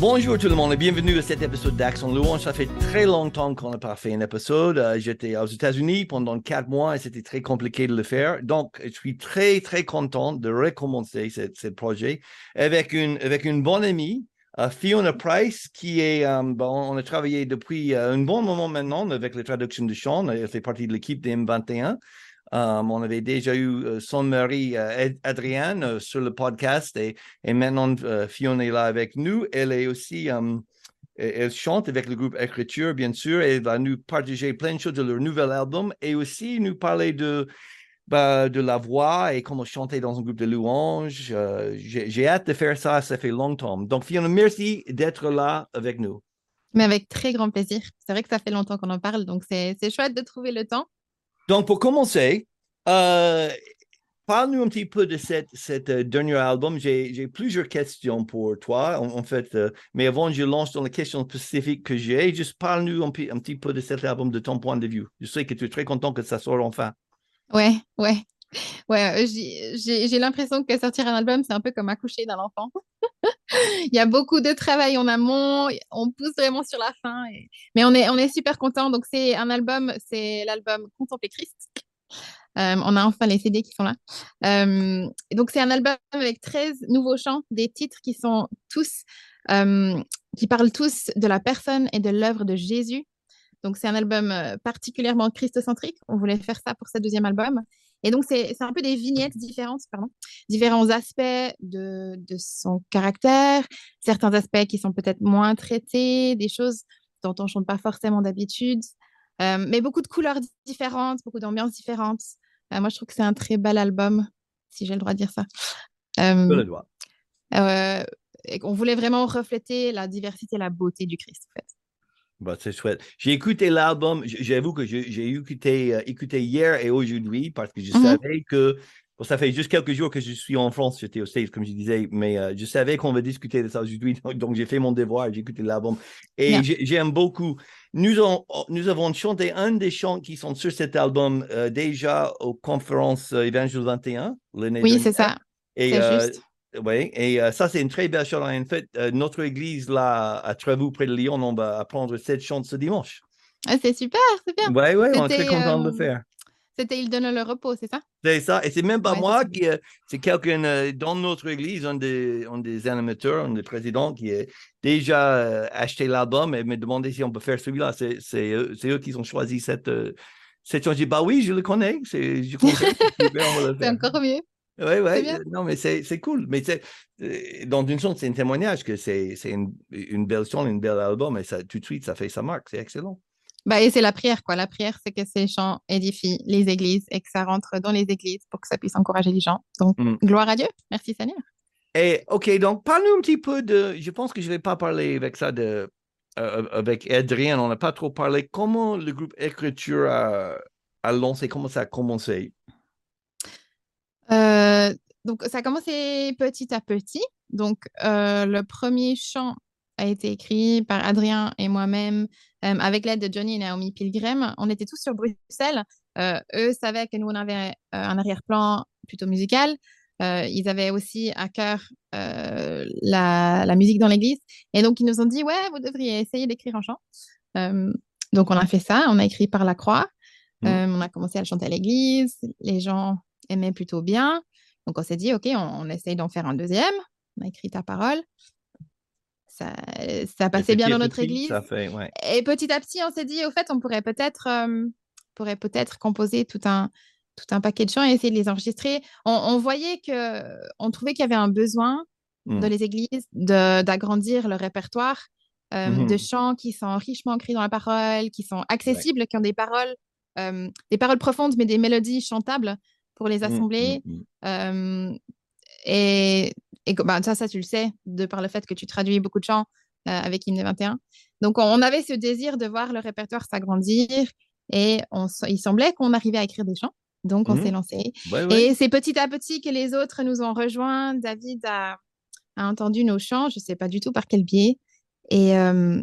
Bonjour tout le monde et bienvenue à cet épisode d'Action Louange. Ça fait très longtemps qu'on n'a pas fait un épisode. Euh, j'étais aux États-Unis pendant quatre mois et c'était très compliqué de le faire. Donc, je suis très, très content de recommencer ce, projet avec une, avec une bonne amie, euh, Fiona Price, qui est, euh, bon, on a travaillé depuis un bon moment maintenant avec les traductions de chants. Elle fait partie de l'équipe des M21. Um, on avait déjà eu euh, son mari euh, Adrienne euh, sur le podcast et, et maintenant Fiona est là avec nous. Elle est aussi, elle chante avec le groupe Écriture, bien sûr. Elle va nous partager plein de choses de leur nouvel album et aussi nous parler de, bah, de la voix et comment chanter dans un groupe de louanges. J'ai hâte de faire ça, ça fait longtemps. Donc Fiona, merci d'être là avec nous. Mais avec très grand plaisir. C'est vrai que ça fait longtemps qu'on en parle, donc c'est chouette de trouver le temps. Donc, pour commencer, euh, parle-nous un petit peu de cette, cette euh, dernier album. J'ai plusieurs questions pour toi, en, fait. Euh, mais avant, je lance dans les questions spécifiques que j'ai. Juste parle-nous un, un, petit peu de cet album de ton point de vue. Je sais que tu es très content que ça sorte enfin. Ouais, ouais. Ouais, j'ai l'impression que sortir un album, c'est un peu comme accoucher d'un enfant. Il y a beaucoup de travail en amont, on pousse vraiment sur la fin. Mais on est, super content. Donc, c'est un album, c'est l'album Contempler Christ. Euh, on a enfin les CD qui sont là. Euh, donc, c'est un album avec 13 nouveaux chants, des titres qui sont tous, euh, qui parlent tous de la personne et de l'œuvre de Jésus. Donc, c'est un album particulièrement christocentrique. On voulait faire ça pour ce deuxième album. Et donc, c'est un peu des vignettes différentes, pardon, différents aspects de, de son caractère, certains aspects qui sont peut-être moins traités, des choses dont on ne chante pas forcément d'habitude, euh, mais beaucoup de couleurs différentes, beaucoup d'ambiances différentes. Euh, moi, je trouve que c'est un très bel album, si j'ai le droit de dire ça. Euh, le droit. et on voulait vraiment refléter la diversité et la beauté du Christ, en fait. Bah, c'est chouette. J'ai écouté l'album, j'avoue que j'ai écouté, euh, écouté hier et aujourd'hui parce que je mmh savais que, bon, ça fait juste quelques jours que je suis en France, j'étais au States, comme je disais, mais euh, je savais qu'on va discuter de ça aujourd'hui, donc j'ai fait mon devoir, j'ai écouté l'album et j'aime beaucoup. Nous, on, nous avons chanté un des chants qui sont sur cet album euh, déjà aux conférences Évangile 21 l'année Oui, c'est ça. Et, juste. Oui, et euh, ça, c'est une très belle chose. En fait, euh, notre église, là, à Trévoux, près de Lyon, on va apprendre cette chante ce dimanche. Ah, c'est super, c'est bien. Oui, oui, on est très content de le euh, faire. C'était Il donne le repos, c'est ça? C'est ça. Et c'est même pas moi qui. c'est quelqu'un dans notre église, un des, un des animateurs, un des présidents qui a déjà acheté l'album et me demandé si on peut faire celui-là. C'est, c'est, eux qui ont choisi cette, cette chanson. Je dis, bah oui, je le connais. C'est, je connais. c'est encore mieux. Oui, oui. Non, mais c'est cool. Mais euh, dans une sorte, c'est un témoignage que c'est une, une, belle chanson, une belle album, et ça, tout de suite, ça fait sa marque. C'est excellent. Bah, et c'est la prière, quoi. La prière, c'est que ces chants édifient les églises et que ça rentre dans les églises pour que ça puisse encourager les gens. Donc, mmh. gloire à Dieu. Merci, Seigneur. Et, OK, donc, parle-nous un petit peu de. Je pense que je ne vais pas parler avec ça de. Euh, avec Adrien, on n'a pas trop parlé. Comment le groupe Écriture a, a lancé, comment ça a commencé? Euh, donc, ça a commencé petit à petit. Donc, euh, le premier chant a été écrit par Adrien et moi-même euh, avec l'aide de Johnny et Naomi Pilgrim. On était tous sur Bruxelles. eux savaient que nous, on avait un arrière-plan plutôt musical. ils avaient aussi à cœur la, la, musique dans l'église. Et donc, ils nous ont dit, ouais, vous devriez essayer d'écrire un chant. donc, on a fait ça. On a écrit par la croix. Mmh. on a commencé à le chanter à l'église. Les gens aimait plutôt bien. Donc, on s'est dit, OK, on, essaye d'en faire un deuxième. On a écrit ta parole. Ça, ça passait bien dans notre église. Et petit à petit, on s'est dit, au fait, on pourrait peut-être euh, pourrait peut-être composer tout un, tout un paquet de chants et essayer de les enregistrer. On, voyait que, on trouvait qu'il y avait un besoin mmh. dans les églises d'agrandir le répertoire euh, mmh de chants qui sont richement écrits dans la parole, qui sont accessibles, qui ont des paroles, euh, des paroles profondes, mais des mélodies chantables pour les mmh, assembler. Mmh, mmh. et, et bah, ça, ça, tu le sais, de par le fait que tu traduis beaucoup de chants euh, avec Hymne 21. Donc, on avait ce désir de voir le répertoire s'agrandir et on, il semblait qu'on arrivait à écrire des chants. Donc, on s'est lancé. Et c'est petit à petit que les autres nous ont rejoints. David a, a entendu nos chants, je ne sais pas du tout par quel biais. Et, euh,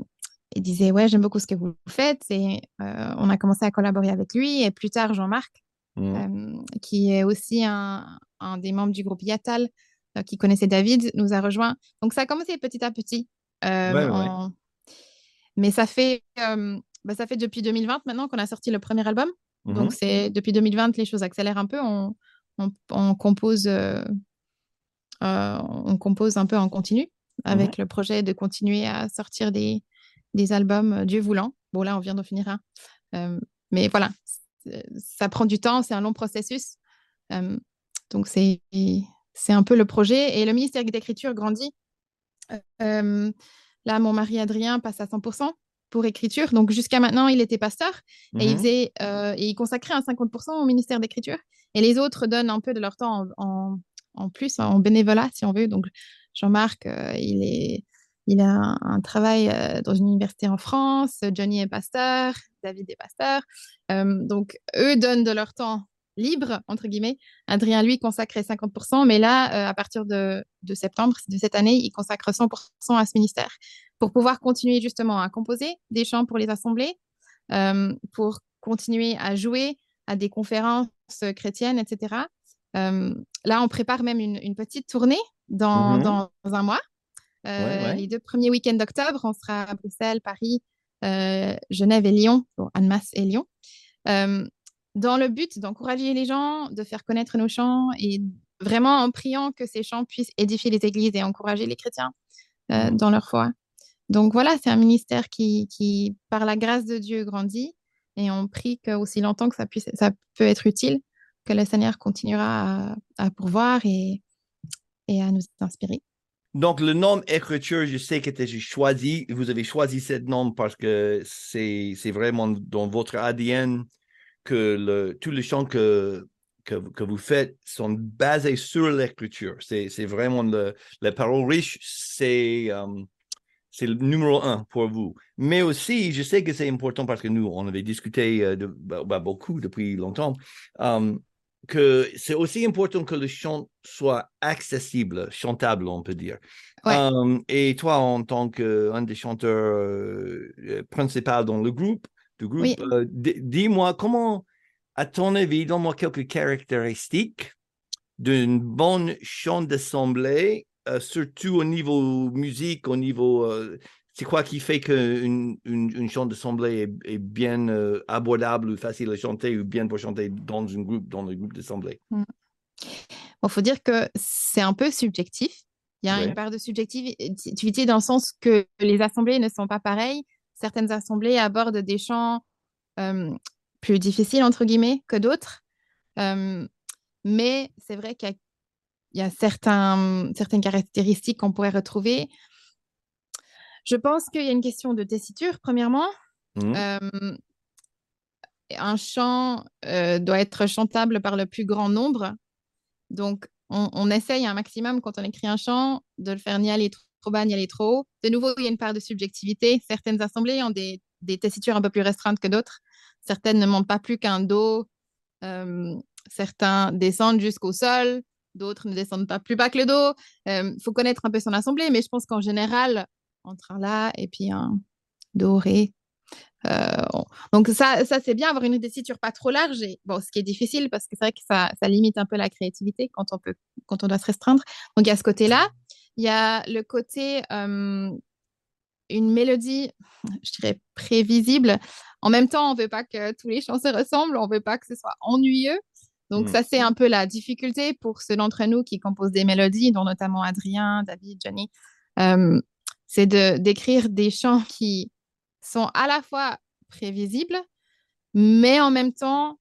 il disait, ouais, j'aime beaucoup ce que vous faites. Et euh, on a commencé à collaborer avec lui. Et plus tard, Jean-Marc, Mmh. qui est aussi un, des membres du groupe Yatal, qui connaissait David, nous a rejoint. Donc ça a commencé petit à petit. Mais ça fait, bah, ça fait depuis 2020 maintenant qu'on a sorti le premier album. Donc, mhm. c'est depuis 2020, les choses accélèrent un peu. On, on, compose, on compose un peu en continu avec le projet de continuer à sortir des, des albums, Dieu voulant. Bon, là, on vient d'en finir un. mais voilà, ça prend du temps, c'est un long processus. donc, c'est un peu le projet. Et le ministère d'écriture grandit. là, mon mari Adrien passe à 100% pour écriture. Donc, jusqu'à maintenant, il était pasteur et, il, mmh faisait, et il consacrait un 50% au ministère d'écriture. Et les autres donnent un peu de leur temps en, en, plus, en bénévolat, si on veut. Donc, Jean-Marc, il est il a un, travail euh, dans une université en France. Johnny est pasteur, David est pasteur. Euh, donc, eux donnent de leur temps libre, entre guillemets. Adrien, lui, consacre 50%, mais là, euh, à partir de, septembre de cette année, il consacre 100% à ce ministère pour pouvoir continuer justement à composer des chants pour les assemblées, pour continuer à jouer à des conférences chrétiennes, etc. là, on prépare même une, petite tournée dans, mmh dans un mois. Euh, les deux premiers week-ends d'octobre, on sera à Bruxelles, Paris, euh, Genève et Lyon, pour Annemasse et Lyon, euh, dans le but d'encourager les gens, de faire connaître nos chants et vraiment en priant que ces chants puissent édifier les églises et encourager les chrétiens mmh. dans leur foi. Donc voilà, c'est un ministère qui, par la grâce de Dieu, grandit et on prie qu'aussi longtemps que ça, puisse, ça peut être utile, que le Seigneur continuera à, pourvoir et à nous inspirer. Donc, le nom écriture, je sais que j'ai choisi, vous avez choisi ce nom parce que c'est vraiment dans votre ADN que tous les chants que, que, vous faites sont basés sur l'écriture. C'est vraiment la parole riche, c'est euh, c'est le numéro un pour vous. Mais aussi, je sais que c'est important parce que nous, on avait discuté euh, bah, bah, beaucoup depuis longtemps. Euh, que c'est aussi important que le chant soit accessible, chantable, on peut dire. Hum, et toi, en tant qu'un des chanteurs euh, euh, principaux dans le groupe, du groupe, euh, dis-moi comment, à ton avis, donne-moi quelques caractéristiques d'une bonne chant d'assemblée, surtout au niveau musique, au niveau c'est quoi qui fait qu'une une, une chante d'assemblée est, est, bien euh, abordable ou facile à chanter ou bien pour chanter dans un groupe, dans le groupe d'assemblée Il mmh. faut dire que c'est un peu subjectif. Il y a une part de subjectivité dans le sens que les assemblées ne sont pas pareilles. Certaines assemblées abordent des chants euh, plus difficiles, entre guillemets, que d'autres. Euh, mais c'est vrai qu'il y a, y a certains, certaines caractéristiques qu'on pourrait retrouver. Je pense qu'il y a une question de tessiture, premièrement. Mmh. Euh, un chant euh, doit être chantable par le plus grand nombre. Donc, on, essaye un maximum, quand on écrit un chant, de le faire ni aller trop bas, ni aller trop haut. De nouveau, il y a une part de subjectivité. Certaines assemblées ont des, tessitures un peu plus restreintes que d'autres. Certaines ne montent pas plus qu'un do. Euh, certains descendent jusqu'au sol. D'autres ne descendent pas plus bas que le do. Il faut connaître un peu son assemblée, mais je pense qu'en général, entre un La et puis un doré. Euh, donc ça, ça c'est bien, avoir une tessiture pas trop large. Et, bon, ce qui est difficile parce que c'est vrai que ça, ça, limite un peu la créativité quand on, peut, quand on doit se restreindre. Donc il y a ce côté-là. Il y a le côté, euh, une mélodie, je dirais, prévisible. En même temps, on ne veut pas que tous les chants se ressemblent, on ne veut pas que ce soit ennuyeux. Donc mmh. ça, c'est un peu la difficulté pour ceux d'entre nous qui composent des mélodies, dont notamment Adrien, David, Johnny. Euh, c'est de d'écrire des chants qui sont à la fois prévisibles, mais en même temps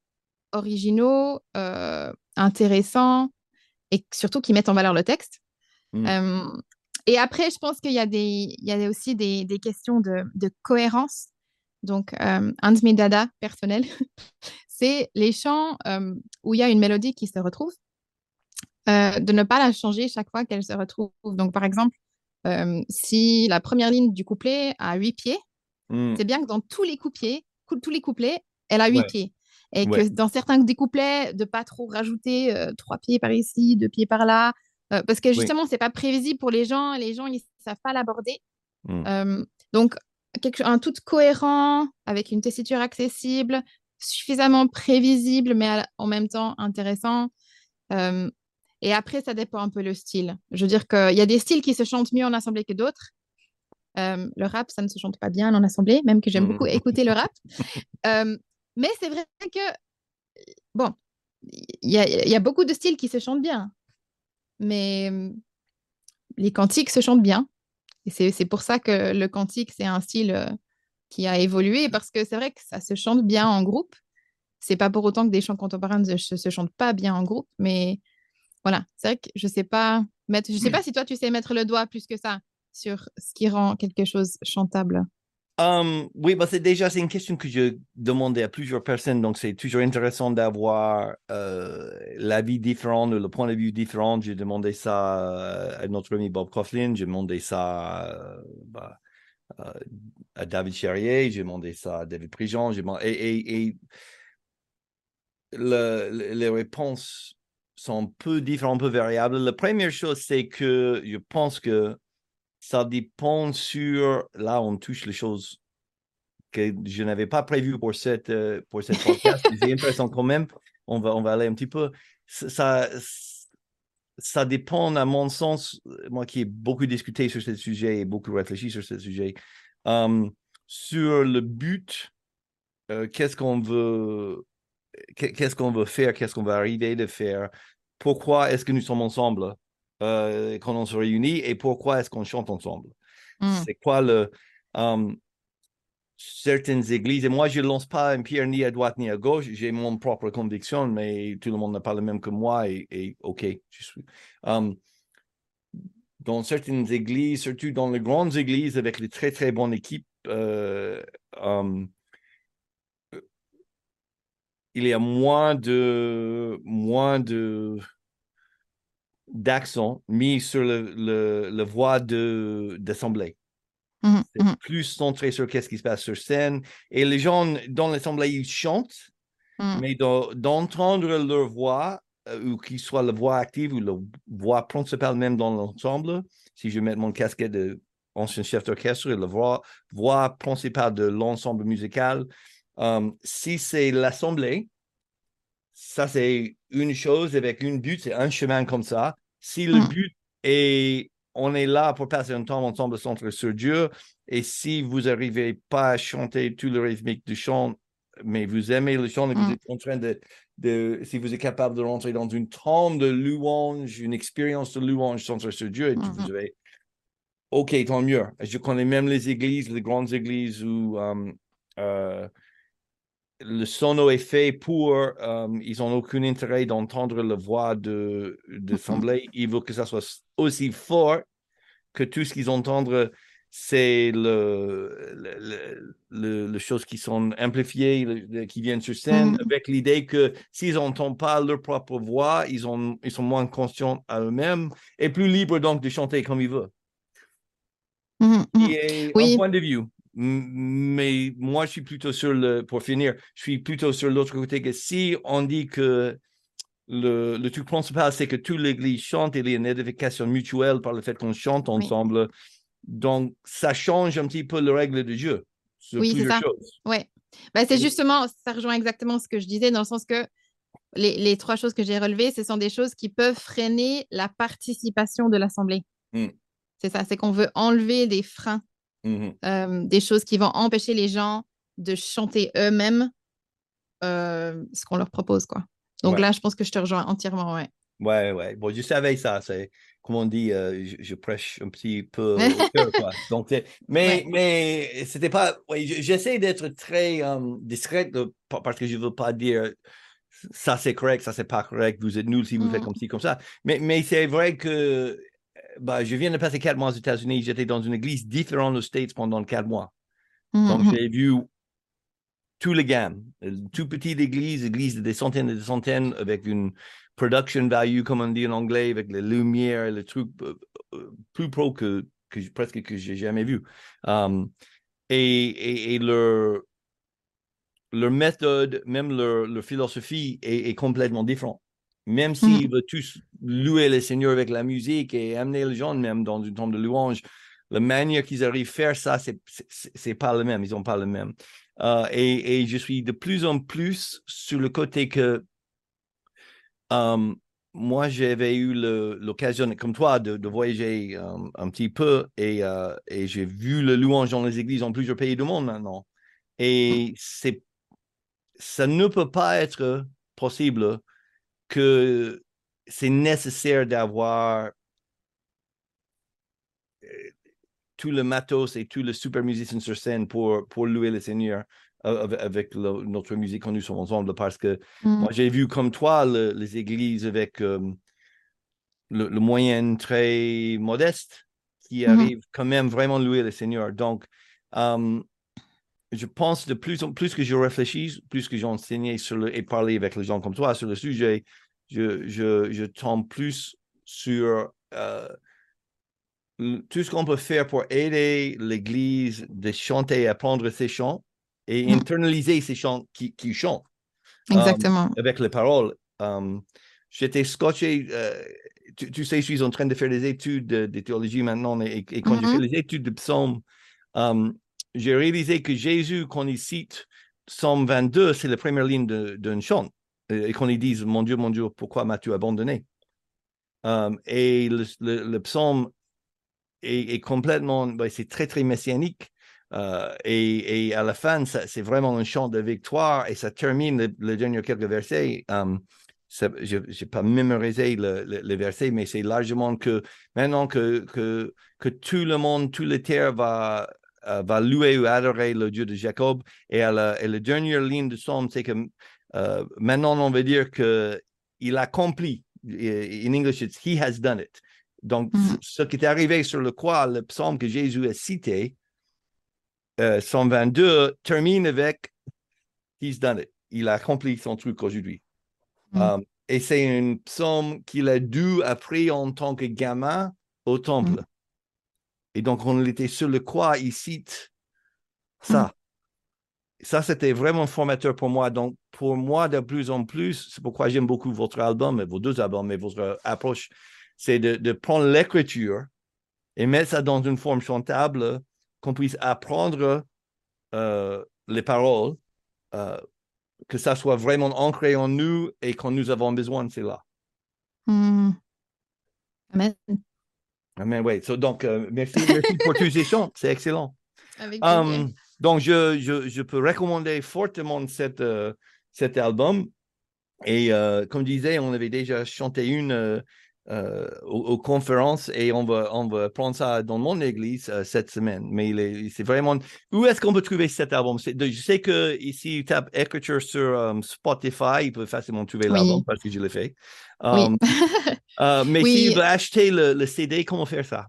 originaux, euh, intéressants et surtout qui mettent en valeur le texte. Mmh. Euh, et après, je pense qu'il y a, des, il y a aussi des, des questions de, de, cohérence. Donc, euh, un de mes dada personnels, c'est les chants où il y a une mélodie qui se retrouve, de ne pas la changer chaque fois qu'elle se retrouve. Donc, par exemple, euh, si la première ligne du couplet a huit pieds, hmm. c'est bien que dans tous les couplets, tous les couplets, elle a huit pieds. Et que dans certains des couplets, de pas trop rajouter trois pieds par ici, deux pieds par là, parce que justement, c'est pas prévisible pour les gens, les gens ils savent pas l'aborder. Hmm. donc quelque, un tout cohérent avec une tessiture accessible, suffisamment prévisible, mais en même temps intéressant. Et après, ça dépend un peu le style. Je veux dire qu'il y a des styles qui se chantent mieux en assemblée que d'autres. le rap, ça ne se chante pas bien en assemblée, même que j'aime beaucoup mmh. écouter le rap. mais c'est vrai que, bon, il y, a, beaucoup de styles qui se chantent bien. Mais les cantiques se chantent bien. Et c'est pour ça que le cantique, c'est un style qui a évolué, parce que c'est vrai que ça se chante bien en groupe. C'est pas pour autant que des chants contemporains ne se, chantent pas bien en groupe, mais voilà, c'est vrai que je sais pas mettre, je sais pas si toi tu sais mettre le doigt plus que ça sur ce qui rend quelque chose chantable. Um, oui, bah c'est déjà c'est une question que je demandais à plusieurs personnes, donc c'est toujours intéressant d'avoir euh, l'avis différent, le point de vue différent. J'ai demandé ça à notre ami Bob Coughlin, j'ai demandé ça euh, bah, euh, à David Cherrier, j'ai demandé ça à David Prigent, et, et, et le, les réponses sont un peu différentes, un peu variables. La première chose, c'est que je pense que ça dépend sur, là, on touche les choses que je n'avais pas prévues pour cette, euh, pour cette podcast. J'ai l'impression quand même, on va, on va aller un petit peu. Ça, ça dépend, à mon sens, moi qui ai beaucoup discuté sur ce sujet et beaucoup réfléchi sur ce sujet, um, sur le but, euh, qu'est-ce qu'on veut, qu'est-ce qu'on veut faire, qu'est-ce qu'on va arriver de faire, pourquoi est-ce que nous sommes ensemble euh, quand on se réunit et pourquoi est-ce qu'on chante ensemble? Mmh. C'est quoi le... Um, certaines églises, et moi je ne lance pas un pierre ni à droite ni à gauche, j'ai mon propre conviction, mais tout le monde n'a pas le même que moi et, ok, je suis. Um, dans certaines églises, surtout dans les grandes églises avec les très très bonnes équipes, euh, um, il y a moins de moins de d'accent mis sur le, le, le voix d'assemblée. Mmh c'est mmh plus centré sur qu'est-ce qui se passe sur scène. Et les gens dans l'assemblée, ils chantent, mmh. mais d'entendre leur voix, euh, ou qu'il soit la voix active ou la voix principale même dans l'ensemble, si je mets mon casquette d'ancien chef d'orchestre, la voix, voix principale de l'ensemble musical, euh, si c'est l'assemblée, ça c'est une chose avec une but, c'est un chemin comme ça. Si le but est, on est là pour passer un temps ensemble centre sur Dieu, et si vous n'arrivez pas à chanter tout le rythmique du chant, mais vous aimez le chant et vous êtes en train de, de, si vous êtes capable de rentrer dans une trompe de louange, une expérience de louange centrée sur Dieu, et vous avez, ok, tant mieux. Je connais même les églises, les grandes églises où euh, euh, le sono est fait pour, euh, ils n'ont aucun intérêt d'entendre la voix de, de l'assemblée. Ils veulent que ça soit aussi fort que tout ce qu'ils entendent, c'est le, le, le, le, choses qui sont amplifiées, qui viennent sur scène, Mm. avec l'idée que s'ils n'entendent pas leur propre voix, ils, ont, ils sont moins conscients à eux-mêmes et plus libres donc de chanter comme ils veulent. Est Oui. un point de vue. Mais moi, je suis plutôt sur le, pour finir, je suis plutôt sur l'autre côté que si on dit que le, le truc principal, c'est que toute l'Église chante et il y a une édification mutuelle par le fait qu'on chante Oui. ensemble. Donc, ça change un petit peu les règles de jeu Oui, c'est ça. choses. Ouais. Bah, c'est justement, ça rejoint exactement ce que je disais, dans le sens que les, les trois choses que j'ai relevées, ce sont des choses qui peuvent freiner la participation de l'Assemblée. Mm. C'est ça, c'est qu'on veut enlever des freins, Euh, des choses qui vont empêcher les gens de chanter eux-mêmes euh, ce qu'on leur propose, quoi. Donc Ouais. là, je pense que je te rejoins entièrement, ouais. Ouais, ouais. Bon, je savais ça. C'est, comme on dit, euh, je, je prêche un petit peu au cœur, quoi. Donc, mais, Ouais. mais c'était pas. Ouais, je- j'essaie d'être très pa- parce que je veux pas dire ça c'est correct, ça c'est pas correct, vous êtes nul si vous faites Mhm. comme ci, comme ça. Mais, mais c'est vrai que bah, je viens de passer quatre mois aux États-Unis. J'étais dans une église différente aux States pendant quatre mois. Donc, Mhm. j'ai vu tout le gamme. Une Tout petite église, église de des centaines et des centaines, avec une production value, comme on dit en anglais, avec les lumières, le truc euh, euh, plus pro que, que presque que j'ai jamais vu. Um, et, et, et leur, leur méthode, même leur, leur philosophie est, est complètement différente. Même s'ils veulent tous louer le Seigneur avec la musique et amener les gens même dans une tombe de louange, la manière qu'ils arrivent à faire ça, c'est pas le même. Ils n'ont pas le même. Euh, et, et je suis de plus en plus sur le côté que euh, moi, j'avais eu l'occasion, comme toi, de, voyager un, petit peu et, et j'ai vu le louange dans les églises en plusieurs pays du monde maintenant. Et c'est, ça ne peut pas être possible que c'est nécessaire d'avoir euh, tout le matos et tout le super musicien sur scène pour, pour louer le Seigneur avec notre musique quand nous sommes ensemble parce que mm. moi j'ai vu comme toi les églises avec euh, le, moyen très modeste qui mm-hmm. arrive quand même vraiment louer le Seigneur. Donc, euh, je pense de plus en plus que je réfléchis, plus que j'enseigne sur le, et parler avec les gens comme toi sur le sujet, je, je, je tombe plus sur euh, tout ce qu'on peut faire pour aider l'Église de chanter, apprendre ces chants et mm. internaliser ces chants qui, qui chantent. Euh, Exactement. avec les paroles. Euh, j'étais scotché. Tu, sais, je suis en train de faire des études de, théologie maintenant et, quand je fais mm-hmm. les études de psaumes, j'ai réalisé que Jésus, quand il cite Psaume 22, c'est la première ligne d'un chant. Et qu'on lui dise, mon Dieu, mon Dieu, pourquoi m'as-tu abandonné? Um, et le, psaume est, complètement, c'est très, très messianique. Euh, et, à la fin, c'est vraiment un chant de victoire et ça termine le, dernier quelques versets. Je n'ai pas mémorisé le, le, verset, mais c'est largement que maintenant que, que, que tout le monde, toute la terre va, euh, va louer ou adorer le Dieu de Jacob. Et, à la, dernière ligne de psaume, c'est que euh, maintenant, on veut dire qu'il a accompli. In English, it's He has done it. Donc, mm-hmm. ce qui est arrivé sur le croix, le psaume que Jésus a cité, euh, 122, termine avec He's done it. Il a accompli son truc aujourd'hui. Mm-hmm. Um, et c'est un psaume qu'il a dû apprendre en tant que gamin au temple. Mm-hmm. Et donc, on était sur le croix, il cite ça. Ça, c'était vraiment formateur pour moi. Donc, pour moi, de plus en plus, c'est pourquoi j'aime beaucoup votre album, vos deux albums, et votre approche, c'est de, prendre l'écriture et mettre ça dans une forme chantable, qu'on puisse apprendre euh, les paroles, euh, que ça soit vraiment ancré en nous et quand nous avons besoin, c'est là. Hmm. Amen. Amen, oui. donc, euh, merci, merci pour tous ces chants. C'est excellent. Avec um, donc, je, je, je, peux recommander fortement cette, euh, cet album. Et euh, comme je disais, on avait déjà chanté une euh, aux, conférences et on va, on va prendre ça dans mon église cette semaine. Mais c'est vraiment. Où est-ce qu'on peut trouver cet album? Je sais que ici, tape écriture sur Spotify, il peut facilement trouver l'album parce que je l'ai fait. Um, mais s'il veut acheter le, le CD, comment faire ça?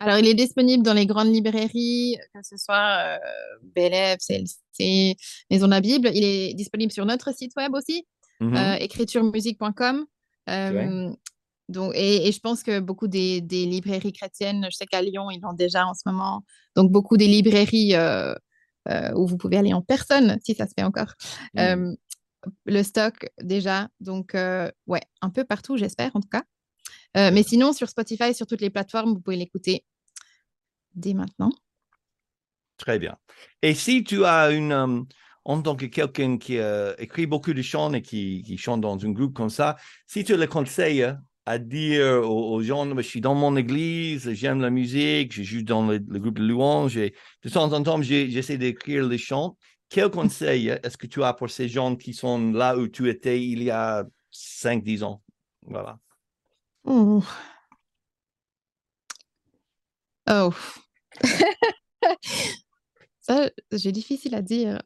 Alors, il est disponible dans les grandes librairies, que ce soit euh, CLC, Maison de la Bible. Il est disponible sur notre site web aussi, mmh euh, écrituremusique.com. Euh, donc, et, je pense que beaucoup des, librairies chrétiennes, je sais qu'à Lyon, ils l'ont déjà en ce moment. Donc, beaucoup des librairies euh, où vous pouvez aller en personne, si ça se fait encore. Mmh. le stock déjà. Donc, ouais, un peu partout, j'espère en tout cas. Euh, mais sinon, sur Spotify, sur toutes les plateformes, vous pouvez l'écouter dès maintenant. Très bien. Et si tu as une, euh, en tant que quelqu'un qui euh, écrit beaucoup de chants et qui, chante dans un groupe comme ça, si tu le conseilles à dire aux, gens, je suis dans mon église, j'aime la musique, je joue dans le, groupe de louanges, et de temps en temps, j'essaie d'écrire les chants. Quel conseil est-ce que tu as pour ces gens qui sont là où tu étais il y a 5-10 ans? Voilà. Oh. Oh. Ça, j'ai difficile à dire.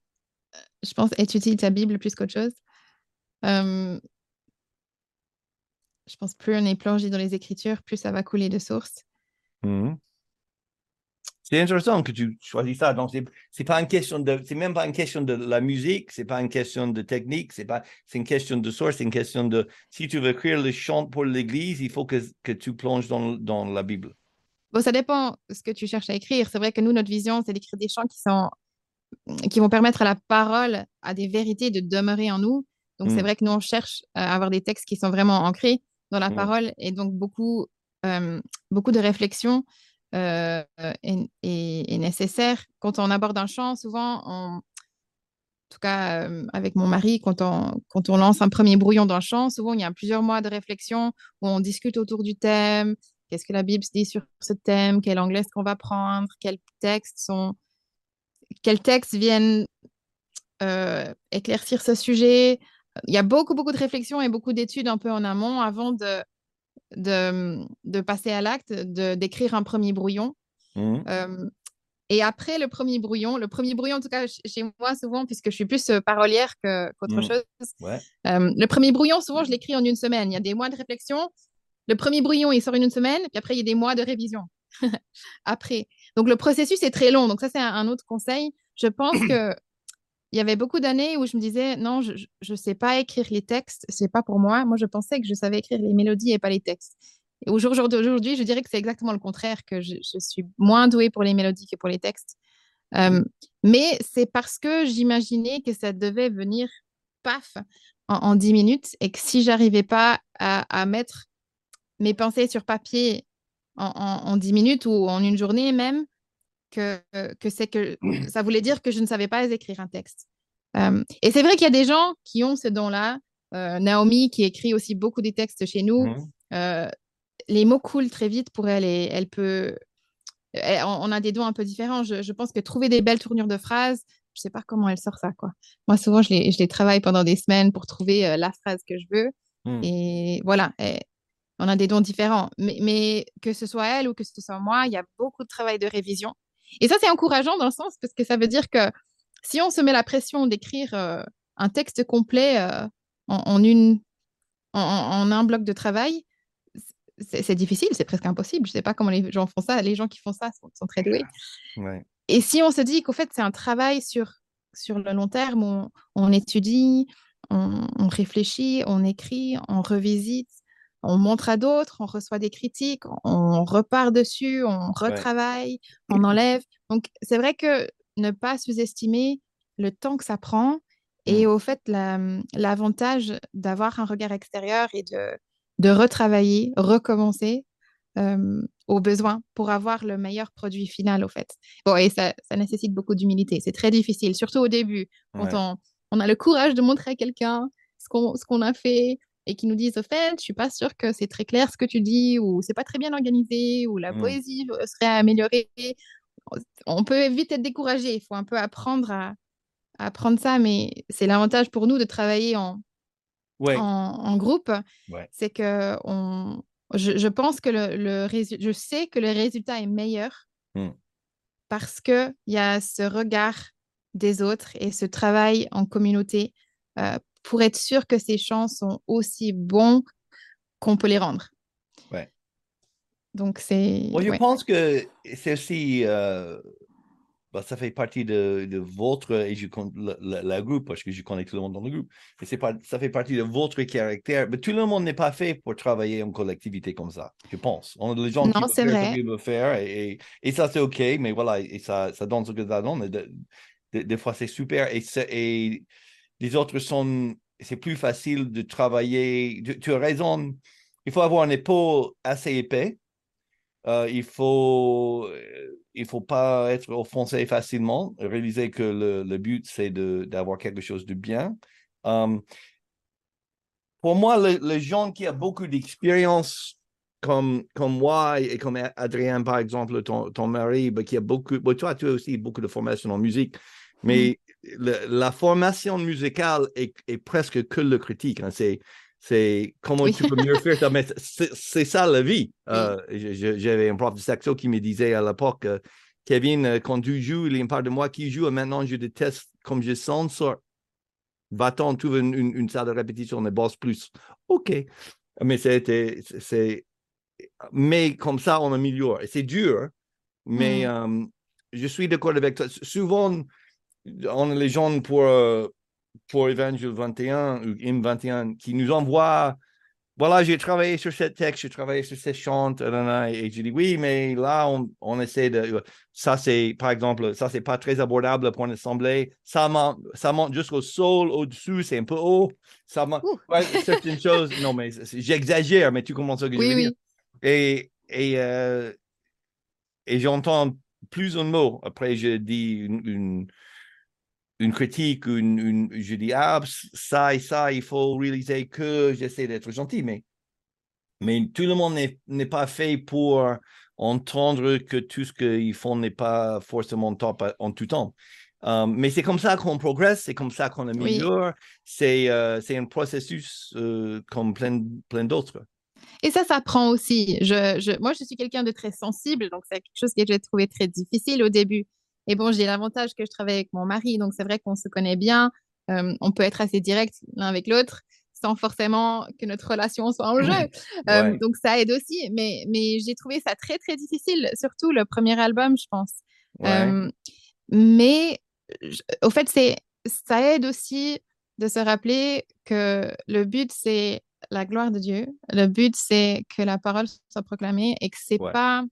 Je pense étudier ta Bible plus qu'autre chose. Je pense plus on est plongé dans les Écritures, plus ça va couler de source. Mmh c'est intéressant que tu choisis ça. Donc, c'est pas une question de, c'est même pas une question de la musique, c'est pas une question de technique, c'est pas, c'est une question de source, c'est une question de, si tu veux écrire le chant pour l'Église, il faut que, que tu plonges dans, dans la Bible. Bon, ça dépend de ce que tu cherches à écrire. C'est vrai que nous, notre vision, c'est d'écrire des chants qui sont, qui vont permettre à la parole, à des vérités de demeurer en nous. Donc, c'est mm. vrai que nous, on cherche à avoir des textes qui sont vraiment ancrés dans la mm. parole et donc beaucoup, euh, beaucoup de réflexion euh, est, nécessaire. Quand on aborde un chant, souvent, on, tout cas avec mon mari, quand on, quand on lance un premier brouillon d'un chant, souvent il y a plusieurs mois de réflexion où on discute autour du thème, qu'est-ce que la Bible dit sur ce thème, quel anglais est-ce qu'on va prendre, quels textes sont, quels textes viennent éclaircir ce sujet? Il y a beaucoup, beaucoup de réflexions et beaucoup d'études un peu en amont avant de, de, de passer à l'acte, d'écrire un premier brouillon. Mmh. Et après le premier brouillon, le premier brouillon, en tout cas chez moi souvent, puisque je suis plus euh, parolière qu'autre mmh. chose, euh, le premier brouillon, souvent, je l'écris en une semaine. Il y a des mois de réflexion. Le premier brouillon, il sort en une semaine, puis après, il y a des mois de révision. après. Donc, le processus est très long. Donc, ça, c'est un, autre conseil. Je pense que il y avait beaucoup d'années où je me disais, non, je ne sais pas écrire les textes, c'est pas pour moi. Moi, je pensais que je savais écrire les mélodies et pas les textes. Et aujourd'hui, je dirais que c'est exactement le contraire, que je, suis moins douée pour les mélodies que pour les textes. Euh, mais c'est parce que j'imaginais que ça devait venir paf en, dix minutes et que si j'arrivais pas à, mettre mes pensées sur papier en, dix minutes ou en une journée même, que, que c'est que ça voulait dire que je ne savais pas écrire un texte. Euh, et c'est vrai qu'il y a des gens qui ont ce don-là. Euh, Naomi, qui écrit aussi beaucoup des textes chez nous, mmh les mots coulent très vite pour elle et elle peut. on a des dons un peu différents. Je, pense que trouver des belles tournures de phrases, je sais pas comment elle sort ça, quoi. Moi, souvent, je les, je les travaille pendant des semaines pour trouver euh, la phrase que je veux. Hmm. Et voilà, on a des dons différents. Mais, mais, que ce soit elle ou que ce soit moi, il y a beaucoup de travail de révision. Et ça, c'est encourageant dans le sens parce que ça veut dire que si on se met la pression d'écrire euh, un texte complet euh, en, une, en, un bloc de travail, c'est difficile, c'est presque impossible. Je ne sais pas comment les gens font ça. Les gens qui font ça sont, très doués. Et si on se dit qu'au fait, c'est un travail sur, sur le long terme, on, étudie, on, réfléchit, on écrit, on revisite, on montre à d'autres, on reçoit des critiques, on repart dessus, on retravaille, on enlève. Donc, c'est vrai que ne pas sous-estimer le temps que ça prend et mmh. au fait, l'avantage d'avoir un regard extérieur et de, de retravailler, recommencer euh, au besoin pour avoir le meilleur produit final, au fait. Bon, et ça, nécessite beaucoup d'humilité. C'est très difficile, surtout au début, quand on, a le courage de montrer à quelqu'un ce qu'on a fait et qui nous disent, au fait, je suis pas sûre que c'est très clair ce que tu dis, ou c'est pas très bien organisé, ou la mmh. poésie serait améliorée. On peut vite être découragé. Il faut un peu apprendre à, à apprendre ça, mais c'est l'avantage pour nous de travailler en, en, groupe, c'est que on, je, pense que le, le je sais que le résultat est meilleur mmh. parce qu'il y a ce regard des autres et ce travail en communauté euh, pour être sûr que ces chants sont aussi bons qu'on peut les rendre. Ouais. Donc, c'est. je pense que c'est aussi euh, bah, ça fait partie de, de votre, et je compte la, groupe, parce que je connais tout le monde dans le groupe, et c'est pas, ça fait partie de votre caractère. Mais tout le monde n'est pas fait pour travailler en collectivité comme ça, je pense. On a les gens qui veulent faire, faire, et, et, ça c'est OK, mais voilà, et ça, ça donne ce que ça donne. des fois c'est super, et, et les autres sont, c'est plus facile de travailler. Tu, tu as raison, il faut avoir un épaule assez épais euh, il faut euh, il faut pas être offensé facilement, réaliser que le, le but c'est d'avoir quelque chose de bien. Um, pour moi, les gens qui ont beaucoup d'expérience comme, comme moi et comme Adrien, par exemple, ton, ton mari, ben, qui a beaucoup, ben, toi, tu as aussi beaucoup de formation en musique, mais la formation musicale est, est, presque que le critique. Hein. C'est c'est comment tu peux mieux faire. c'est ça la vie. Euh, j'avais un prof de saxo qui me disait à l'époque, Kevin, euh, quand tu joues, il y a une part de moi qui joue et maintenant je déteste comme je sens Va-t'en trouver une, une, salle de répétition et bosse plus. OK. Mais c'était, c'est, mais comme ça, on améliore. Et c'est dur, mais euh, je suis d'accord avec toi. Souvent, on a les gens pour, pour Evangel 21 ou Hymne 21 qui nous envoie voilà, j'ai travaillé sur ce texte, j'ai travaillé sur ces chants, et je dis oui, mais là, on, on essaie de. Ça, c'est, par exemple, ça, c'est pas très abordable pour une assemblée. Ça monte, ça monte jusqu'au sol, au-dessus, c'est un peu haut. Ça monte. Ouais, certaines choses. Non, mais j'exagère, mais tu commences à que oui, oui. Et, et, euh, et j'entends plus un mot. Après, je dis une une critique, une, une, je dis, ah, ça et ça, il faut réaliser que j'essaie d'être gentil, mais, mais tout le monde n'est pas fait pour entendre que tout ce qu'ils font n'est pas forcément top en tout temps. Um, mais c'est comme ça qu'on progresse, c'est comme ça qu'on améliore. C'est euh, c'est un processus euh, comme plein, plein d'autres. Et ça, ça prend aussi. Je, je, moi, je suis quelqu'un de très sensible, donc c'est quelque chose que j'ai trouvé très difficile au début. Et bon, j'ai l'avantage que je travaille avec mon mari, donc c'est vrai qu'on se connaît bien. Euh, on peut être assez direct l'un avec l'autre sans forcément que notre relation soit en jeu. Euh, donc ça aide aussi. Mais, mais j'ai trouvé ça très, très difficile, surtout le premier album, je pense. Euh, mais au fait, c'est ça aide aussi de se rappeler que le but, c'est la gloire de Dieu. Le but, c'est que la parole soit proclamée et que c'est pas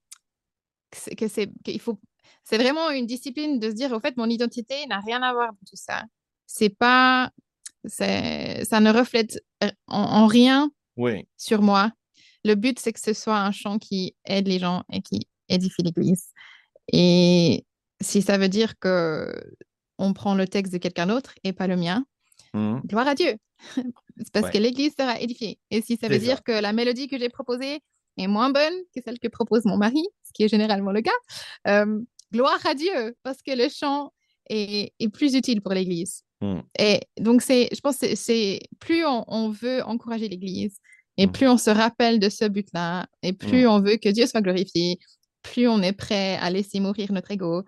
que c'est qu'il faut c'est vraiment une discipline de se dire, au fait, mon identité n'a rien à voir avec tout ça. C'est pas, ça ne reflète en, rien sur moi. Le but, c'est que ce soit un chant qui aide les gens et qui édifie l'Église. Et si ça veut dire que on prend le texte de quelqu'un d'autre et pas le mien, mmh. gloire à Dieu. c'est parce que l'Église sera édifiée. Et si ça veut dire que la mélodie que j'ai proposée est moins bonne que celle que propose mon mari, ce qui est généralement le cas, euh, gloire à Dieu, parce que le chant est, plus utile pour l'Église. Hmm. Et donc, c'est, je pense que c'est plus on, veut encourager l'Église, et hmm. plus on se rappelle de ce but-là, et plus hmm. on veut que Dieu soit glorifié, plus on est prêt à laisser mourir notre ego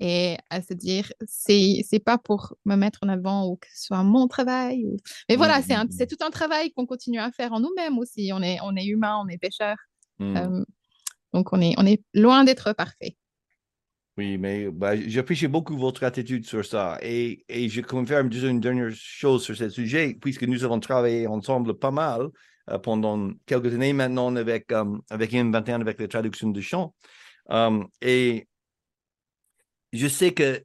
et à se dire c'est c'est pas pour me mettre en avant ou que ce soit mon travail mais voilà c'est c'est tout un travail qu'on continue à faire en nous-mêmes aussi on est on est humain on est pécheur euh, donc on est on est loin d'être parfait oui, mais bah, j'apprécie beaucoup votre attitude sur ça. Et, je confirme juste une dernière chose sur ce sujet, puisque nous avons travaillé ensemble pas mal euh, pendant quelques années maintenant avec, um, avec 21 avec la traduction de chants. Um, et je sais que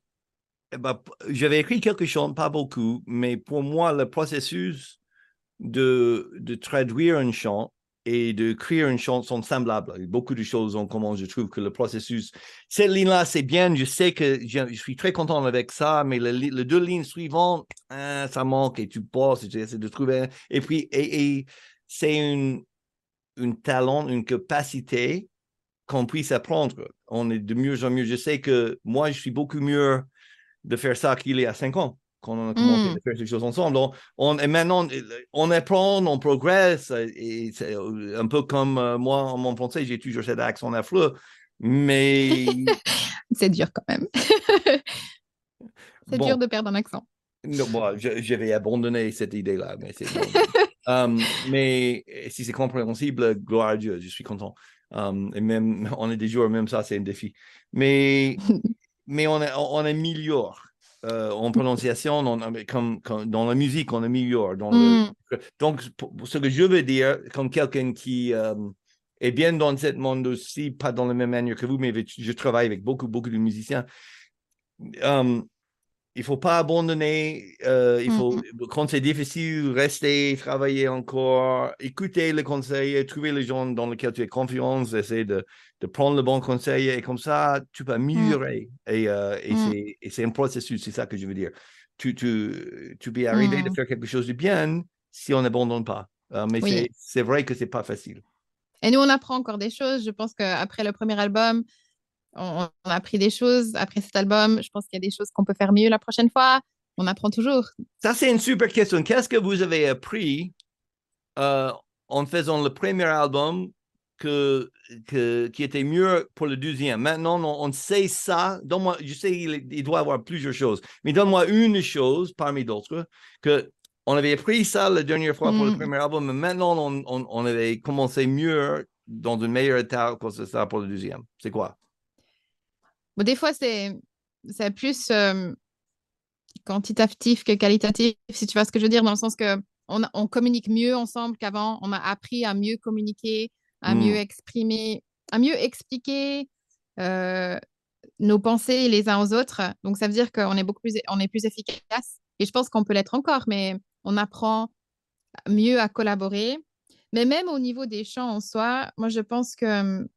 bah, j'avais écrit quelques chants, pas beaucoup, mais pour moi, le processus de traduire un chant et de créer une chanson semblable. Beaucoup de choses en commun. Je trouve que le processus, cette ligne-là, c'est bien. Je sais que je, suis très content avec ça, mais les deux lignes suivantes, hein, ça manque et tu passes tu essaies de trouver. Et puis, c'est une, une talent, une capacité qu'on puisse apprendre. On est de mieux en mieux. Je sais que moi, je suis beaucoup mieux de faire ça qu'il y a cinq ans quand on a commencé mmh. à faire ces choses ensemble. on, et maintenant, on apprend, on progresse. Et c'est un peu comme euh, moi, en mon français, j'ai toujours cet accent affreux. Mais. c'est dur quand même. c'est dur de perdre un accent. Non, bon, j'avais abandonné cette idée-là. Mais, um, mais si c'est compréhensible, gloire à Dieu, je suis content. Um, et même, on est des jours, même ça, c'est un défi. Mais, mais on, on améliore euh, en prononciation, comme, dans la musique, on améliore. Dans mm. donc, ce que je veux dire, comme quelqu'un qui euh, est bien dans ce monde aussi, pas dans la même manière que vous, mais je travaille avec beaucoup, beaucoup de musiciens. Euh, il faut pas abandonner. Euh, il faut, quand c'est difficile, rester, travailler encore, écouter les conseils, trouver les gens dans lesquels tu as confiance, essayer de, de prendre le bon conseil. Et comme ça, tu peux améliorer. Et, euh, et c'est un processus, c'est ça que je veux dire. Tu, tu, tu peux arriver de faire quelque chose de bien si on n'abandonne pas. Euh, mais c'est vrai que c'est pas facile. Et nous, on apprend encore des choses. Je pense qu'après le premier album, on, a appris des choses après cet album. Je pense qu'il y a des choses qu'on peut faire mieux la prochaine fois. On apprend toujours. Ça, c'est une super question. Qu'est-ce que vous avez appris euh, en faisant le premier album que, qui était mieux pour le deuxième? Maintenant, on, sait ça. Donne-moi, je sais qu'il doit y avoir plusieurs choses, mais donne-moi une chose parmi d'autres que on avait appris ça la dernière fois pour le mm. premier album, mais maintenant on, on, avait commencé mieux dans une meilleure état que ça pour le deuxième. C'est quoi? Des fois, c'est plus euh, quantitatif que qualitatif, si tu vois ce que je veux dire, dans le sens que on, communique mieux ensemble qu'avant. On a appris à mieux communiquer, à mieux hmm. exprimer, à mieux expliquer euh, nos pensées les uns aux autres. Donc, ça veut dire qu'on est beaucoup plus, on est plus efficace. Et je pense qu'on peut l'être encore, mais on apprend mieux à collaborer. Mais même au niveau des chants en soi, moi, je pense que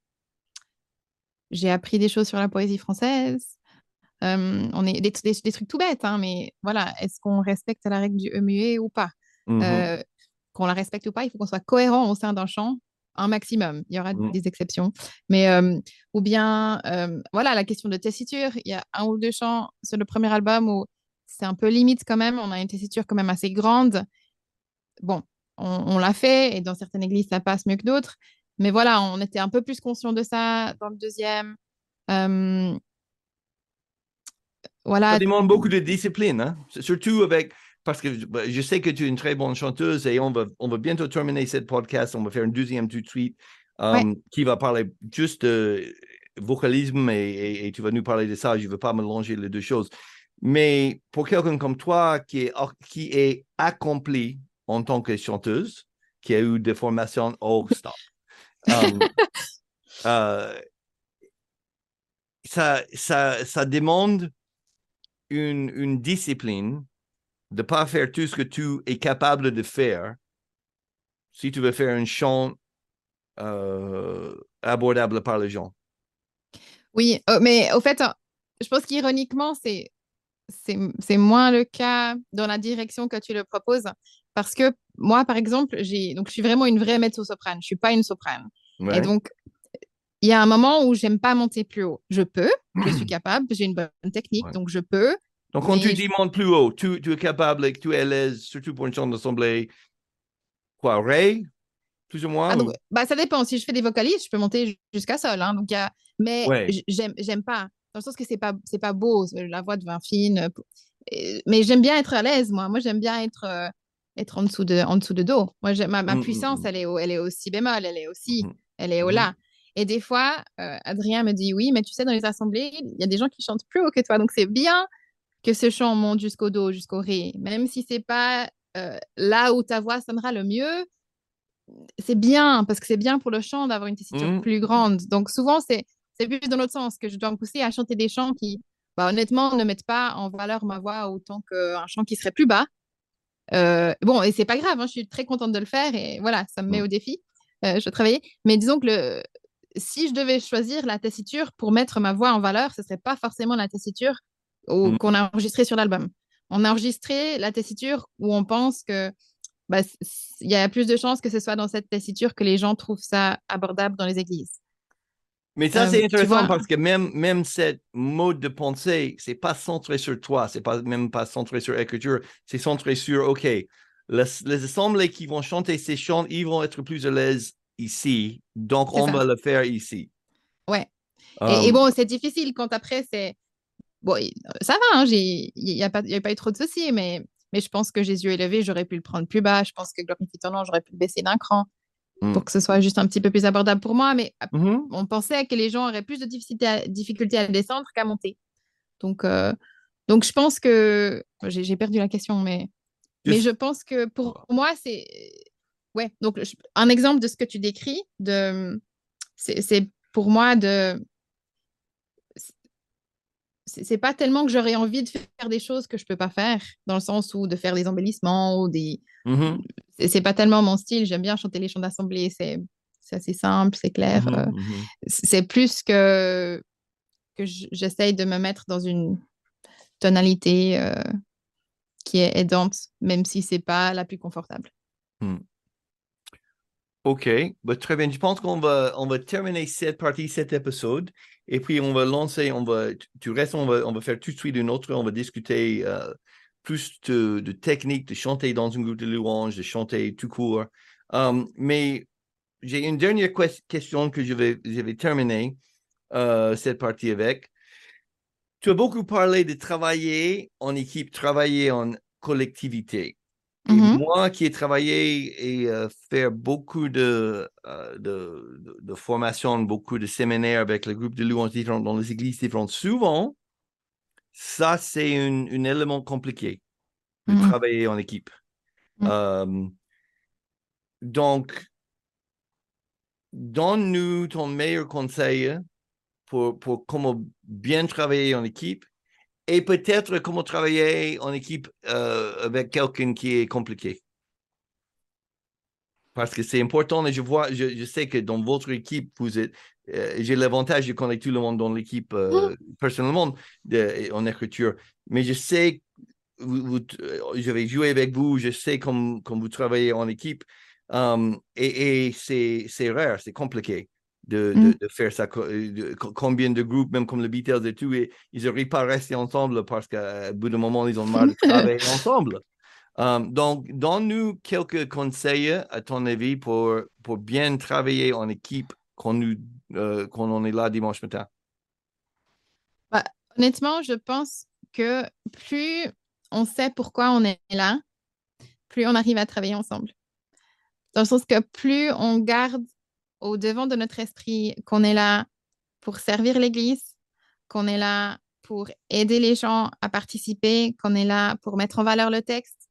j'ai appris des choses sur la poésie française. on est des, des, trucs tout bêtes, hein, mais voilà, est-ce qu'on respecte la règle du e ou pas? Mm-hmm. Qu'on la respecte ou pas, il faut qu'on soit cohérent au sein d'un champ un maximum. Il y aura mmh. des exceptions. Mais, ou bien, voilà, la question de tessiture. Il y a un ou deux chants sur le premier album où c'est un peu limite quand même. On a une tessiture quand même assez grande. Bon, on, l'a fait et dans certaines églises, ça passe mieux que d'autres. Mais voilà, on était un peu plus conscient de ça dans le deuxième. voilà. Ça demande beaucoup de discipline, hein? surtout avec parce que bah, je sais que tu es une très bonne chanteuse et on va, on va bientôt terminer cette podcast. On va faire une deuxième tout de suite um, qui va parler juste de vocalisme et, et, tu vas nous parler de ça. Je ne veux pas mélanger les deux choses. Mais pour quelqu'un comme toi qui est, qui est accompli en tant que chanteuse, qui a eu des formations au stop, um, euh, ça, ça, ça demande une, une discipline de ne pas faire tout ce que tu es capable de faire si tu veux faire un chant euh, abordable par les gens. Oui, oh, mais au fait, je pense qu'ironiquement, c'est c'est moins le cas dans la direction que tu le proposes. Parce que moi, par exemple, j'ai donc je suis vraiment une vraie mezzo-soprane. Je suis pas une soprane. Et donc, il y a un moment où j'aime pas monter plus haut. Je peux, je suis capable, j'ai une bonne technique, donc je peux. Donc, quand tu dis monte plus haut, tu, es capable et tu es à l'aise, surtout pour une chambre d'assemblée, quoi, Ray, plus ou moins ah, bah, Ça dépend. Si je fais des vocalises, je peux monter jusqu'à sol. Hein, donc, Mais j'aime, j'aime pas. Dans le sens que c'est pas, c'est pas beau, la voix devient fine. Mais j'aime bien être à l'aise, moi. Moi, j'aime bien être, euh, être en, dessous de, en dessous de dos. Moi, ma, ma mmh, mmh, puissance, mmh. elle, est au, elle est aussi bémol, elle est aussi, elle est au là. Et des fois, euh, Adrien me dit oui, mais tu sais, dans les assemblées, il y a des gens qui chantent plus haut que toi. Donc, c'est bien que ce chant monte jusqu'au do, jusqu'au ré, même si c'est pas euh, là où ta voix sonnera le mieux, c'est bien parce que c'est bien pour le chant d'avoir une tessiture mmh. plus grande. Donc souvent c'est c'est plus dans l'autre sens que je dois me pousser à chanter des chants qui, bah, honnêtement, ne mettent pas en valeur ma voix autant qu'un chant qui serait plus bas. Euh, bon, et c'est pas grave, hein, je suis très contente de le faire et voilà, ça me met mmh. au défi. Euh, je travaillais, mais disons que le, si je devais choisir la tessiture pour mettre ma voix en valeur, ce serait pas forcément la tessiture Mmh. qu'on a enregistré sur l'album. On a enregistré la tessiture où on pense que bah, il y a plus de chances que ce soit dans cette tessiture que les gens trouvent ça abordable dans les églises. Mais ça, c'est euh, intéressant parce que même, même cette mode de pensée, c'est pas centré sur toi, c'est pas même pas centré sur l'écriture, c'est centré sur, OK, les, les, assemblées qui vont chanter ces chants, ils vont être plus à l'aise ici, donc on va le faire ici. Ouais. et, um, bon, c'est difficile quand après, c'est bon, ça va, hein, il n'y a, pas, a pas eu trop de soucis, mais, mais je pense que Jésus élevé, j'aurais pu le prendre plus bas. Je pense que Glorifie ton nom, j'aurais pu le baisser d'un cran mmh. pour que ce soit juste un petit peu plus abordable pour moi. Mais mmh on pensait que les gens auraient plus de difficultés à, difficulté à descendre qu'à monter. Donc, euh, donc, je pense que. J'ai perdu la question, mais, mais je pense que pour moi, c'est. Ouais, donc un exemple de ce que tu décris, de... c'est pour moi de c'est pas tellement que j'aurais envie de faire des choses que je peux pas faire, dans le sens où de faire des embellissements ou des. Mmh c'est pas tellement mon style. J'aime bien chanter les chants d'assemblée. C'est assez simple, c'est clair. Mmh euh, mmh c'est plus que que j'essaye de me mettre dans une tonalité euh, qui est aidante, même si c'est pas la plus confortable. OK, bah, très bien. Je pense qu'on va, on va terminer cette partie, cet épisode, et puis on va lancer, on va, tu restes, on va, on va faire tout de suite une autre, on va discuter euh, plus de, de techniques de chanter dans un groupe de louanges, de chanter tout court. Um, mais j'ai une dernière question que je vais, je vais terminer euh, cette partie avec. Tu as beaucoup parlé de travailler en équipe, travailler en collectivité. Mmh moi qui ai travaillé et euh, fait beaucoup de, euh, de, de, formations, beaucoup de séminaires avec le groupe de louanges différents dans les églises différentes, souvent, ça, c'est un, élément compliqué de mmh travailler en équipe. Mmh. donc, donne-nous ton meilleur conseil pour, pour comment bien travailler en équipe et peut-être comment travailler en équipe euh, avec quelqu'un qui est compliqué. parce que c'est important et je vois, je, je, sais que dans votre équipe, vous êtes, euh, j'ai l'avantage de connaître tout le monde dans l'équipe euh, mmh. personnellement de, en écriture, mais je sais, vous, vous, euh, je vais jouer avec vous, je sais comme, comme vous travaillez en équipe um, et, et c'est rare, c'est compliqué. De, mmh. de, de, faire ça, de, combien de groupes, même comme les Beatles et tout, et ils n'arrivent pas à rester ensemble parce qu'à bout d'un moment, ils ont mal de travailler ensemble. Um, donc, donne-nous quelques conseils, à ton avis, pour, pour bien travailler en équipe euh, quand on est là dimanche matin? Bah, honnêtement, je pense que plus on sait pourquoi on est là, plus on arrive à travailler ensemble. Dans le sens que plus on garde au devant de notre esprit qu'on est là pour servir l'Église, qu'on est là pour aider les gens à participer, qu'on est là pour mettre en valeur le texte,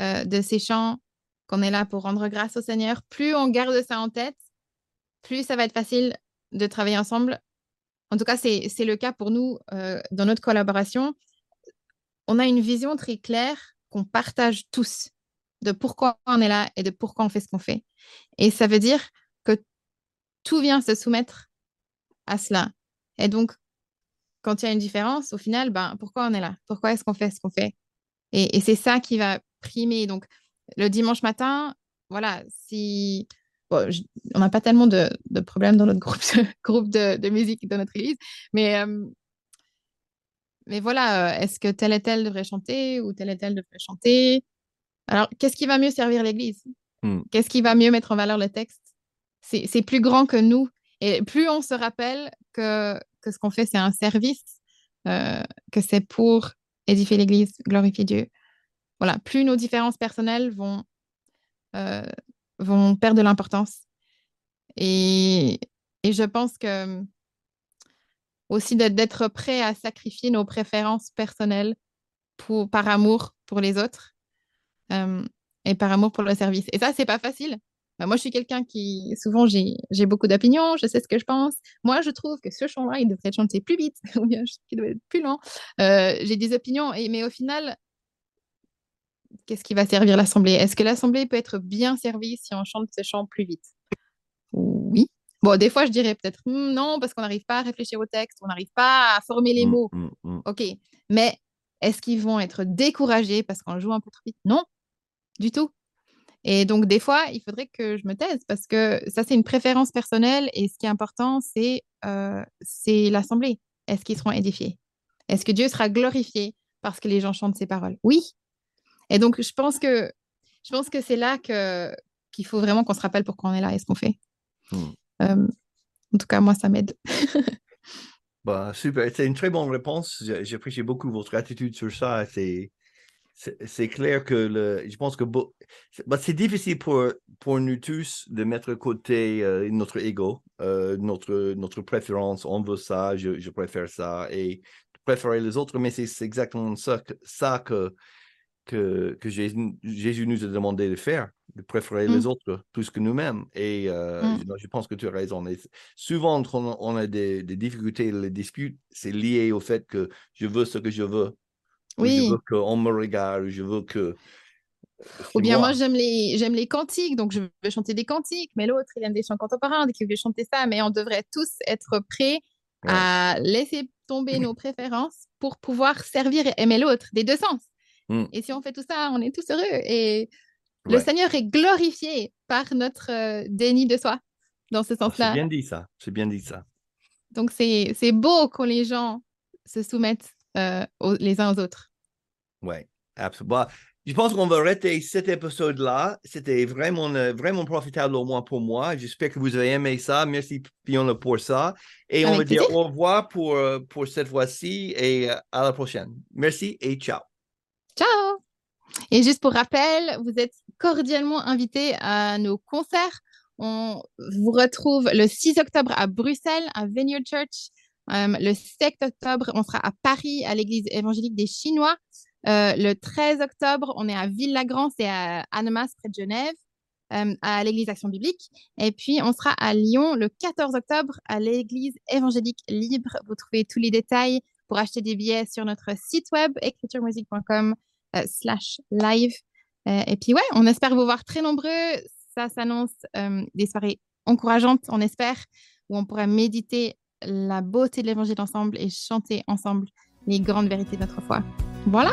euh, de ces chants, qu'on est là pour rendre grâce au Seigneur, plus on garde ça en tête, plus ça va être facile de travailler ensemble. En tout cas, c'est le cas pour nous euh, dans notre collaboration. On a une vision très claire qu'on partage tous de pourquoi on est là et de pourquoi on fait ce qu'on fait. Et ça veut dire que tout vient se soumettre à cela. Et donc, quand il y a une différence, au final, ben, pourquoi on est là? Pourquoi est-ce qu'on fait ce qu'on fait? Et c'est ça qui va primer. Donc, le dimanche matin, voilà, si. On n'a pas tellement de, problèmes dans notre groupe, groupe de, musique dans notre église, mais, euh, mais voilà, euh, est-ce que tel et tel devrait chanter ou tel et tel devrait chanter? Alors, qu'est-ce qui va mieux servir l'église? Hmm. Qu'est-ce qui va mieux mettre en valeur le texte? C'est plus grand que nous. Et plus on se rappelle que, que ce qu'on fait, c'est un service, euh, que c'est pour édifier l'église, glorifier Dieu, voilà, plus nos différences personnelles vont, euh, vont perdre de l'importance. Et, et, je pense que aussi d'être prêt à sacrifier nos préférences personnelles pour, par amour pour les autres euh, et par amour pour le service. Et ça, c'est pas facile. Bah, moi, je suis quelqu'un qui, souvent, j'ai beaucoup d'opinions, je sais ce que je pense. Moi, je trouve que ce chant-là, il devrait chanter plus vite, ou bien qu'il doit être plus lent. Euh, j'ai des opinions, et, mais au final, qu'est-ce qui va servir l'Assemblée? Est-ce que l'Assemblée peut être bien servie si on chante ce chant plus vite? Oui. Bon, des fois, je dirais peut-être hmm, non, parce qu'on n'arrive pas à réfléchir au texte, on n'arrive pas à former les mmh, mots. Mmh, mmh. OK. Mais est-ce qu'ils vont être découragés parce qu'on joue un peu trop vite? Non, du tout. Et donc, des fois, il faudrait que je me taise parce que ça, c'est une préférence personnelle. Et ce qui est important, c'est euh, l'Assemblée. Est-ce qu'ils seront édifiés? Est-ce que Dieu sera glorifié parce que les gens chantent ses paroles? Oui, et donc, je pense que, je pense que c'est là que, qu'il faut vraiment qu'on se rappelle pourquoi on est là et ce qu'on fait. Hmm. Euh, en tout cas, moi, ça m'aide. bah, super. C'est une très bonne réponse. J'apprécie beaucoup votre attitude sur ça. C'est, c'est clair que le, je pense que bah, c'est difficile pour, pour nous tous de mettre de côté euh, notre ego, euh, notre, notre préférence. On veut ça, je, je préfère ça et préférer les autres, mais c'est exactement ça, ça que que, que Jésus nous a demandé de faire, de préférer les mmh. autres plus que nous-mêmes. Et euh, mmh. je, pense que tu as raison. souvent, quand on a des, difficultés, les disputes, c'est lié au fait que je veux ce que je veux. Oui. Je veux qu'on me regarde, je veux que. Ou bien moi, j'aime les, j'aime les cantiques, donc je veux chanter des cantiques, mais l'autre, il aime des chants contemporains, donc il veut chanter ça. Mais on devrait tous être prêts à laisser tomber nos préférences pour pouvoir servir et aimer l'autre, des deux sens. Mm. Et si on fait tout ça, on est tous heureux. Et le Seigneur est glorifié par notre euh, déni de soi, dans ce ah, sens-là. c'est bien dit ça. C'est bien dit ça. Donc, c'est beau quand les gens se soumettent euh, les uns aux autres. Oui, absolument. Bah, je pense qu'on va arrêter cet épisode-là. C'était vraiment, euh, vraiment profitable au moins pour moi. J'espère que vous avez aimé ça. Merci, Fiona, pour ça. Et on va dire au revoir pour, pour cette fois-ci et à la prochaine. Merci et ciao. Ciao Et juste pour rappel, vous êtes cordialement invités à nos concerts. On vous retrouve le 6 octobre à Bruxelles, à Vineyard Church. Euh, le 7 octobre, on sera à Paris, à l'église évangélique des Chinois. Euh, le 13 octobre, on est à Ville-Lagrand, c'est à Annemasse, près de Genève, euh, à l'église Action Biblique. Et puis, on sera à Lyon le 14 octobre, à l'église évangélique libre. Vous trouvez tous les détails pour acheter des billets sur notre site web écrituremusique.com euh, slash live. Euh, et puis ouais, on espère vous voir très nombreux ça s'annonce euh, des soirées encourageantes, on espère, où on pourra méditer la beauté de l'évangile ensemble et chanter ensemble les grandes vérités de notre foi. Voilà.